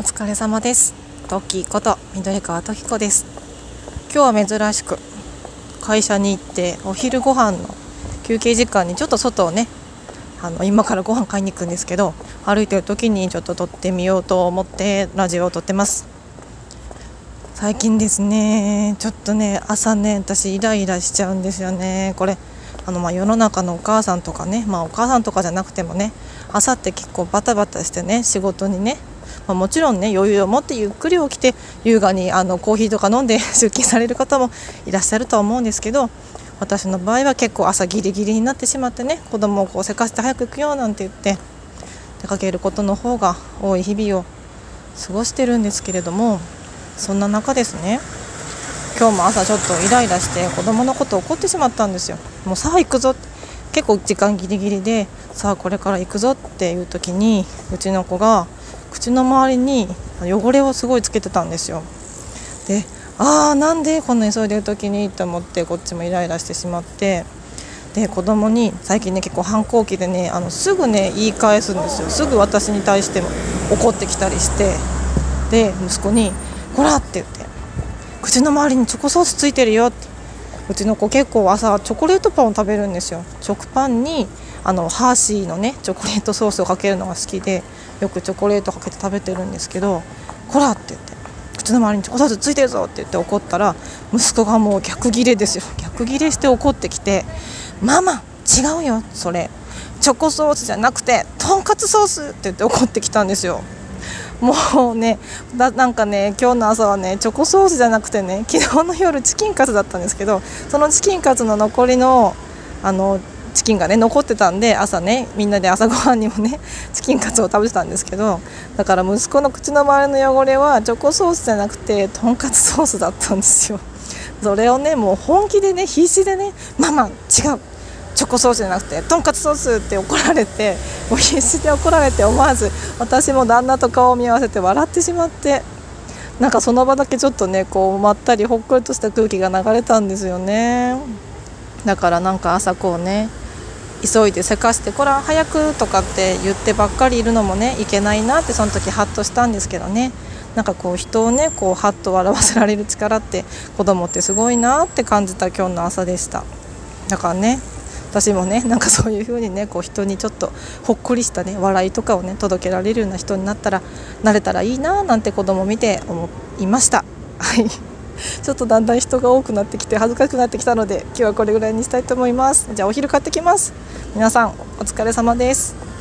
お疲れ様です。トキこと緑川トキ子です。今日は珍しく会社に行ってお昼ご飯の休憩時間にちょっと外をねあの今からご飯買いに行くんですけど歩いてる時にちょっと撮ってみようと思ってラジオを撮ってます。最近ですねちょっとね朝ね私イライラしちゃうんですよね。これあのまあ世の中のお母さんとかねまあお母さんとかじゃなくてもね朝って結構バタバタしてね仕事にねまあ、もちろんね余裕を持ってゆっくり起きて優雅にあのコーヒーとか飲んで 出勤される方もいらっしゃるとは思うんですけど私の場合は結構朝ギリギリになってしまってね子供をこうせかして早く行くよなんて言って出かけることの方が多い日々を過ごしてるんですけれどもそんな中ですね今日も朝ちょっとイライラして子供のこと怒ってしまったんですよ。もうさあ行くぞ結構時間ギリギリでさあこれから行くぞっていう時にうちの子が口の周りに汚れをすごいつけてたんですよ。でああなんでこんな急いでる時にと思ってこっちもイライラしてしまって。で子供に最近ね結構反抗期でねあのすぐね言い返すんですよ。すぐ私に対しても怒ってきたりして。で息子に「こら!」って言って「口の周りにチョコソースついてるよ」ってうちの子結構朝チョコレートパンを食べるんですよ。食パンにあのハーシーのねチョコレートソースをかけるのが好きで。よくチョコレートかけて食べてるんですけど「こら!」って言って「口の周りにチョコソースついてるぞ!」って言って怒ったら息子がもう逆ギレですよ逆ギレして怒ってきて「ママ違うよそれチョコソースじゃなくてとんかつソース!」って言って怒ってきたんですよ。もうねなんかね今日の朝はねチョコソースじゃなくてね昨日の夜チキンカツだったんですけどそのチキンカツの残りのあのチキンがね残ってたんで朝ねみんなで朝ごはんにもね チキンカツを食べてたんですけどだから息子の口の周りの汚れはチョコソースじゃなくてとんかつソースだったんですよ。それをねもう本気でね必死でね「ママ違うチョコソースじゃなくてとんかつソース」って怒られてもう必死で怒られて思わず私も旦那と顔を見合わせて笑ってしまってなんかその場だけちょっとねこうまったりほっこりとした空気が流れたんですよね。だからなんか朝こうね急いでせかして「こら早く」とかって言ってばっかりいるのもねいけないなってその時ハッとしたんですけどね。なんかこう人をねこうハッと笑わせられる力って子供ってすごいなって感じた今日の朝でした。だからね私もねなんかそういう風にねこう人にちょっとほっこりしたね笑いとかをね届けられるような人になったらなれたらいいななんて子供見て思いました。はい。ちょっとだんだん人が多くなってきて恥ずかしくなってきたので今日はこれぐらいにしたいと思います。じゃあお昼買ってきます。皆さんお疲れ様です。